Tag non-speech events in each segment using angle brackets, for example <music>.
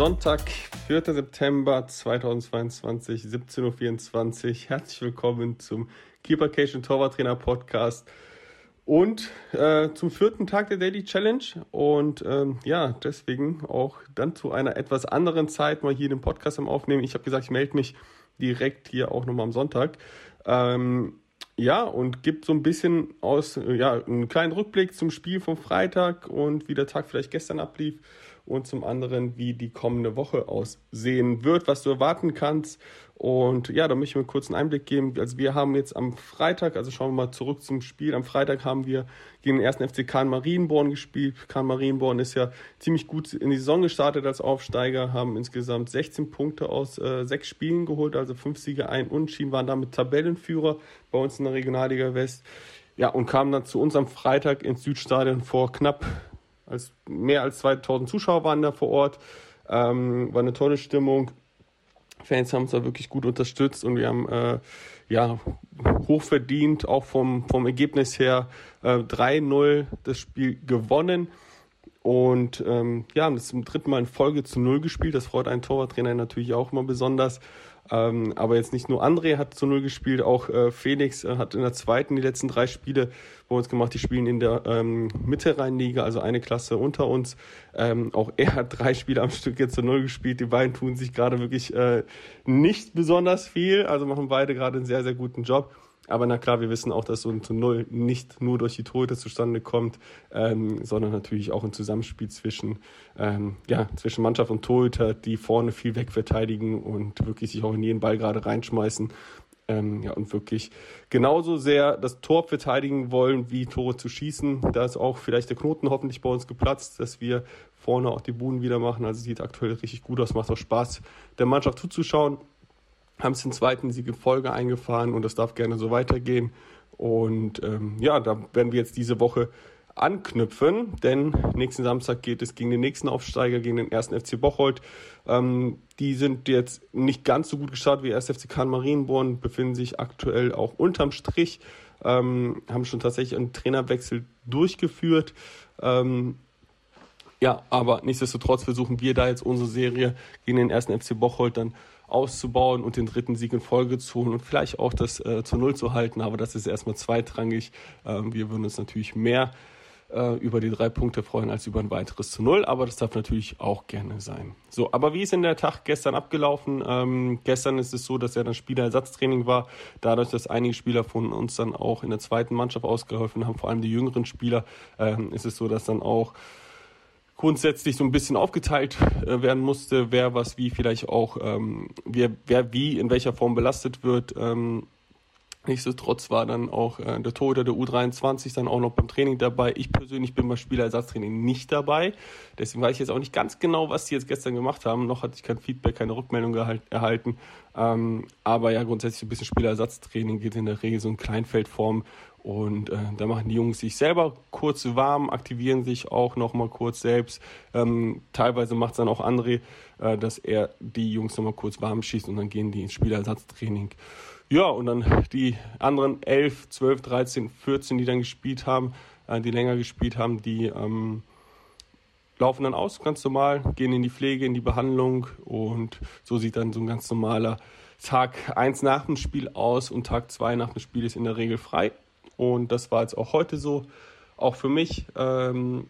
Sonntag, 4. September 2022, 17.24 Uhr. Herzlich willkommen zum Keepercation Torwarttrainer Podcast und äh, zum vierten Tag der Daily Challenge. Und ähm, ja, deswegen auch dann zu einer etwas anderen Zeit mal hier den Podcast am Aufnehmen. Ich habe gesagt, ich melde mich direkt hier auch nochmal am Sonntag. Ähm, ja, und gibt so ein bisschen aus, ja, einen kleinen Rückblick zum Spiel vom Freitag und wie der Tag vielleicht gestern ablief und zum anderen, wie die kommende Woche aussehen wird, was du erwarten kannst. Und ja, da möchte ich mir kurz einen Einblick geben. Also wir haben jetzt am Freitag, also schauen wir mal zurück zum Spiel. Am Freitag haben wir gegen den ersten FC Kahn Marienborn gespielt. Kahn Marienborn ist ja ziemlich gut in die Saison gestartet als Aufsteiger, haben insgesamt 16 Punkte aus äh, sechs Spielen geholt, also fünf Siege, ein Unentschieden, waren damit Tabellenführer bei uns in der Regionalliga West. Ja, und kamen dann zu uns am Freitag ins Südstadion vor knapp als mehr als 2000 Zuschauer waren da vor Ort. Ähm, war eine tolle Stimmung. Fans haben uns da wirklich gut unterstützt und wir haben äh, ja hochverdient, auch vom, vom Ergebnis her äh, 3-0 das Spiel gewonnen. Und ähm, ja, haben das zum dritten Mal in Folge zu Null gespielt. Das freut einen Torwarttrainer natürlich auch immer besonders. Ähm, aber jetzt nicht nur André hat zu Null gespielt, auch äh, Felix äh, hat in der zweiten die letzten drei Spiele bei uns gemacht. Die spielen in der ähm, Mitte-Rhein-Liga, also eine Klasse unter uns. Ähm, auch er hat drei Spiele am Stück jetzt zu Null gespielt. Die beiden tun sich gerade wirklich äh, nicht besonders viel, also machen beide gerade einen sehr, sehr guten Job. Aber na klar, wir wissen auch, dass so ein zu Null nicht nur durch die Torhüter zustande kommt, ähm, sondern natürlich auch ein Zusammenspiel zwischen, ähm, ja, zwischen Mannschaft und Torhüter, die vorne viel wegverteidigen und wirklich sich auch in jeden Ball gerade reinschmeißen. Ähm, ja, und wirklich genauso sehr das Tor verteidigen wollen, wie Tore zu schießen. Da ist auch vielleicht der Knoten hoffentlich bei uns geplatzt, dass wir vorne auch die Buden wieder machen. Also sieht aktuell richtig gut aus, macht auch Spaß, der Mannschaft zuzuschauen haben es den zweiten Sieg in Folge eingefahren und das darf gerne so weitergehen. Und ähm, ja, da werden wir jetzt diese Woche anknüpfen, denn nächsten Samstag geht es gegen den nächsten Aufsteiger, gegen den ersten FC Bocholt. Ähm, die sind jetzt nicht ganz so gut gestartet wie der erste FC Kahn Marienborn, befinden sich aktuell auch unterm Strich, ähm, haben schon tatsächlich einen Trainerwechsel durchgeführt. Ähm, ja, aber nichtsdestotrotz versuchen wir da jetzt unsere Serie gegen den ersten FC Bocholt dann auszubauen und den dritten Sieg in Folge zu holen und vielleicht auch das äh, zu Null zu halten. Aber das ist erstmal zweitrangig. Ähm, wir würden uns natürlich mehr äh, über die drei Punkte freuen als über ein weiteres zu Null. Aber das darf natürlich auch gerne sein. So, aber wie ist in der Tag gestern abgelaufen? Ähm, gestern ist es so, dass ja dann Spielerersatztraining war. Dadurch, dass einige Spieler von uns dann auch in der zweiten Mannschaft ausgeholfen haben, vor allem die jüngeren Spieler, ähm, ist es so, dass dann auch grundsätzlich so ein bisschen aufgeteilt äh, werden musste, wer was wie vielleicht auch, ähm, wer, wer wie in welcher Form belastet wird. Ähm, Nichtsdestotrotz war dann auch äh, der Torhüter der U23 dann auch noch beim Training dabei. Ich persönlich bin beim Spielerersatztraining nicht dabei. Deswegen weiß ich jetzt auch nicht ganz genau, was die jetzt gestern gemacht haben. Noch hatte ich kein Feedback, keine Rückmeldung erhalten. Ähm, aber ja, grundsätzlich ein bisschen Spielerersatztraining geht in der Regel so in Kleinfeldform. Und äh, da machen die Jungs sich selber kurz warm, aktivieren sich auch nochmal kurz selbst. Ähm, teilweise macht es dann auch André, äh, dass er die Jungs nochmal kurz warm schießt und dann gehen die ins Spielerersatztraining. Ja, und dann die anderen 11, 12, 13, 14, die dann gespielt haben, äh, die länger gespielt haben, die ähm, laufen dann aus, ganz normal, gehen in die Pflege, in die Behandlung und so sieht dann so ein ganz normaler Tag 1 nach dem Spiel aus und Tag 2 nach dem Spiel ist in der Regel frei. Und das war jetzt auch heute so, auch für mich. Ähm,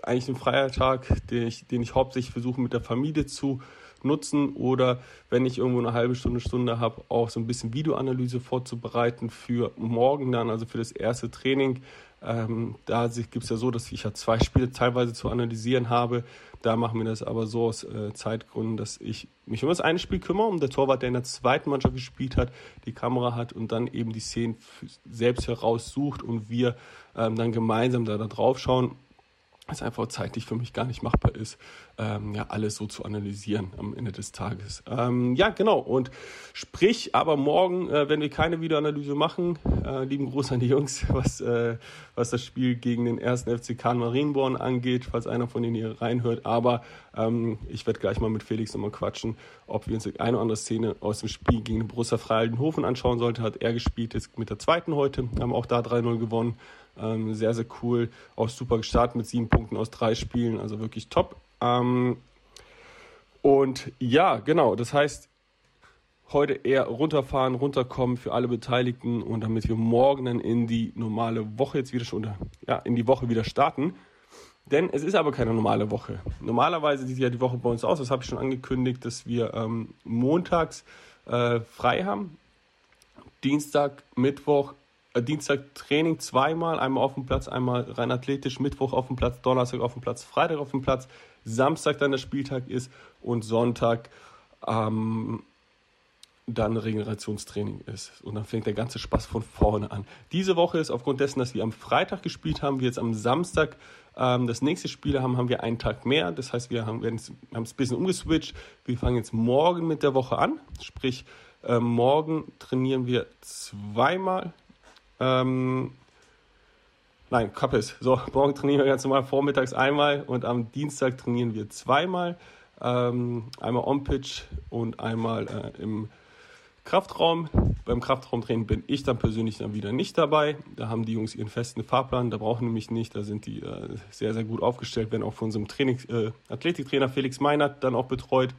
eigentlich ein freier Tag, den ich, den ich hauptsächlich versuche mit der Familie zu nutzen oder wenn ich irgendwo eine halbe Stunde, Stunde habe, auch so ein bisschen Videoanalyse vorzubereiten für morgen dann, also für das erste Training. Ähm, da gibt es ja so, dass ich ja zwei Spiele teilweise zu analysieren habe. Da machen wir das aber so aus äh, Zeitgründen, dass ich mich um das eine Spiel kümmere, um der Torwart, der in der zweiten Mannschaft gespielt hat, die Kamera hat und dann eben die Szenen selbst heraussucht und wir ähm, dann gemeinsam da, da drauf schauen es einfach zeitlich für mich gar nicht machbar ist, ähm, ja, alles so zu analysieren am Ende des Tages. Ähm, ja, genau. Und sprich, aber morgen, äh, wenn wir keine Videoanalyse machen, äh, lieben Gruß an die Jungs, <laughs> was, äh, was das Spiel gegen den ersten FC Kahn Marienborn angeht, falls einer von denen hier reinhört. Aber ähm, ich werde gleich mal mit Felix nochmal quatschen, ob wir uns eine oder andere Szene aus dem Spiel gegen den Borussia Freihaldenhofen anschauen sollten. Hat er gespielt, jetzt mit der zweiten heute, haben auch da 3-0 gewonnen. Ähm, sehr, sehr cool. Auch super gestartet mit sieben Punkten aus drei Spielen, also wirklich top. Ähm, Und ja, genau, das heißt, heute eher runterfahren, runterkommen für alle Beteiligten und damit wir morgen dann in die normale Woche jetzt wieder schon, ja, in die Woche wieder starten. Denn es ist aber keine normale Woche. Normalerweise sieht ja die Woche bei uns aus, das habe ich schon angekündigt, dass wir ähm, montags äh, frei haben. Dienstag, Mittwoch, Dienstag Training zweimal, einmal auf dem Platz, einmal rein athletisch, Mittwoch auf dem Platz, Donnerstag auf dem Platz, Freitag auf dem Platz, Samstag dann der Spieltag ist und Sonntag ähm, dann Regenerationstraining ist. Und dann fängt der ganze Spaß von vorne an. Diese Woche ist aufgrund dessen, dass wir am Freitag gespielt haben, wir jetzt am Samstag ähm, das nächste Spiel haben, haben wir einen Tag mehr. Das heißt, wir haben, wir haben es ein bisschen umgeswitcht. Wir fangen jetzt morgen mit der Woche an. Sprich, äh, morgen trainieren wir zweimal. Ähm, nein, Kappes. So, <laughs> morgen trainieren wir ganz normal vormittags einmal und am Dienstag trainieren wir zweimal. Ähm, einmal on-pitch und einmal äh, im Kraftraum. Beim Kraftraumtraining bin ich dann persönlich dann wieder nicht dabei. Da haben die Jungs ihren festen Fahrplan, da brauchen die mich nicht. Da sind die äh, sehr, sehr gut aufgestellt, werden auch von unserem Training, äh, Athletiktrainer Felix Meinert dann auch betreut.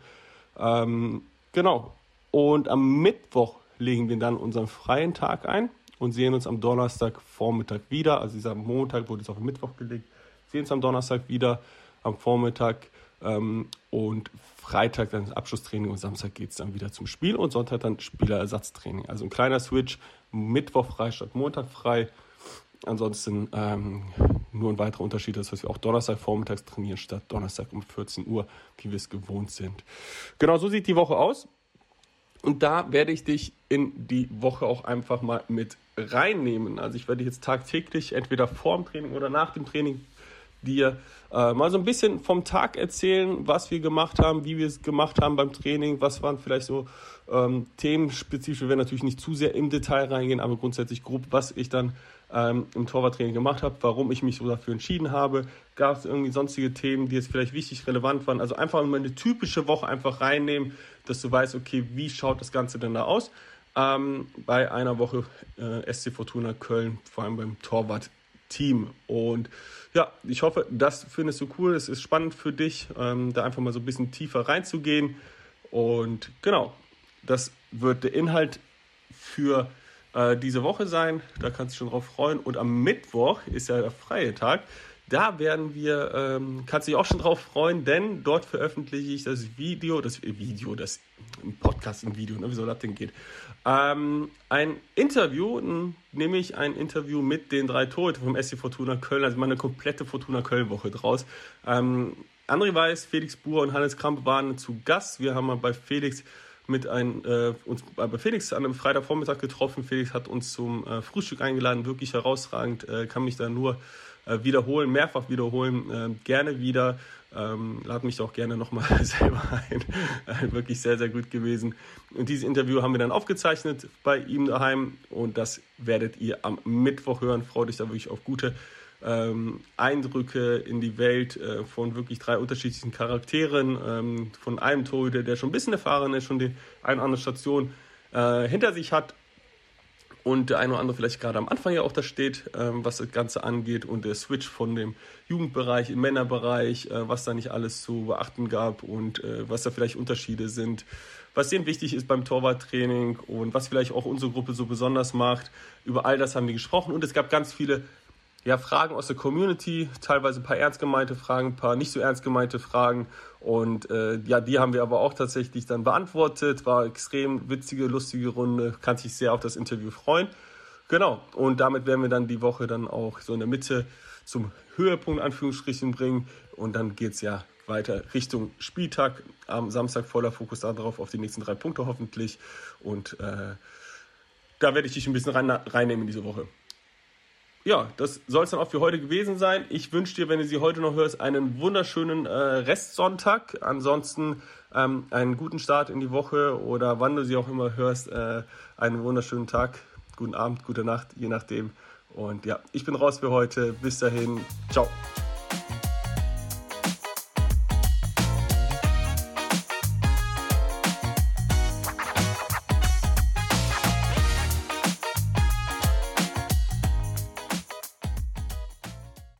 Ähm, genau. Und am Mittwoch legen wir dann unseren freien Tag ein und sehen uns am Donnerstag Vormittag wieder. Also dieser Montag wurde es auf den Mittwoch gelegt. Sehen uns am Donnerstag wieder am Vormittag ähm, und Freitag dann das Abschlusstraining und Samstag geht es dann wieder zum Spiel und Sonntag dann Spielerersatztraining. Also ein kleiner Switch, Mittwoch frei statt Montag frei. Ansonsten ähm, nur ein weiterer Unterschied ist, dass wir auch Donnerstag vormittags trainieren statt Donnerstag um 14 Uhr, wie wir es gewohnt sind. Genau so sieht die Woche aus. Und da werde ich dich in die Woche auch einfach mal mit reinnehmen. Also ich werde jetzt tagtäglich entweder vor dem Training oder nach dem Training dir äh, mal so ein bisschen vom Tag erzählen, was wir gemacht haben, wie wir es gemacht haben beim Training, was waren vielleicht so ähm, themenspezifisch. Wir werden natürlich nicht zu sehr im Detail reingehen, aber grundsätzlich grob, was ich dann ähm, im Torwarttraining gemacht habe, warum ich mich so dafür entschieden habe. Gab es irgendwie sonstige Themen, die jetzt vielleicht wichtig, relevant waren? Also einfach mal eine typische Woche einfach reinnehmen, dass du weißt, okay, wie schaut das Ganze denn da aus? Ähm, bei einer Woche äh, SC Fortuna Köln, vor allem beim Torwart-Team. Und ja, ich hoffe, das findest du cool. Es ist spannend für dich, ähm, da einfach mal so ein bisschen tiefer reinzugehen. Und genau, das wird der Inhalt für äh, diese Woche sein. Da kannst du dich schon drauf freuen. Und am Mittwoch ist ja der freie Tag. Da werden wir, ähm, kannst du dich auch schon drauf freuen, denn dort veröffentliche ich das Video, das Video, das Podcast im Video, ne, wie soll das denn geht? Ähm, ein Interview, nämlich ein Interview mit den drei Torhütern vom SC Fortuna Köln, also meine komplette Fortuna Köln-Woche draus. Ähm, André Weiß, Felix Buhr und Hannes Kramp waren zu Gast. Wir haben mal bei Felix mit ein, äh, uns bei Felix an einem Freitagvormittag getroffen. Felix hat uns zum äh, Frühstück eingeladen, wirklich herausragend, äh, kann mich da nur wiederholen, mehrfach wiederholen, äh, gerne wieder. Ähm, lad mich auch gerne nochmal <laughs> selber ein. Äh, wirklich sehr, sehr gut gewesen. Und dieses Interview haben wir dann aufgezeichnet bei ihm daheim und das werdet ihr am Mittwoch hören. Freut euch da wirklich auf gute ähm, Eindrücke in die Welt äh, von wirklich drei unterschiedlichen Charakteren. Ähm, von einem Torhüter, der schon ein bisschen erfahren ist, schon die eine oder andere Station äh, hinter sich hat und der eine oder andere vielleicht gerade am Anfang ja auch da steht, ähm, was das Ganze angeht und der Switch von dem Jugendbereich in Männerbereich, äh, was da nicht alles zu beachten gab und äh, was da vielleicht Unterschiede sind, was denen wichtig ist beim Torwarttraining und was vielleicht auch unsere Gruppe so besonders macht. Über all das haben wir gesprochen und es gab ganz viele ja, Fragen aus der Community, teilweise ein paar ernst gemeinte Fragen, ein paar nicht so ernst gemeinte Fragen. Und äh, ja, die haben wir aber auch tatsächlich dann beantwortet. War extrem witzige, lustige Runde. Kann sich sehr auf das Interview freuen. Genau. Und damit werden wir dann die Woche dann auch so in der Mitte zum Höhepunkt Anführungsstrichen bringen. Und dann geht's ja weiter Richtung Spieltag. Am Samstag voller Fokus darauf, auf die nächsten drei Punkte hoffentlich. Und äh, da werde ich dich ein bisschen rein, reinnehmen in diese Woche ja, das soll es dann auch für heute gewesen sein. Ich wünsche dir, wenn du sie heute noch hörst, einen wunderschönen äh, Restsonntag. Ansonsten ähm, einen guten Start in die Woche oder wann du sie auch immer hörst, äh, einen wunderschönen Tag, guten Abend, gute Nacht, je nachdem. Und ja, ich bin raus für heute. Bis dahin, ciao.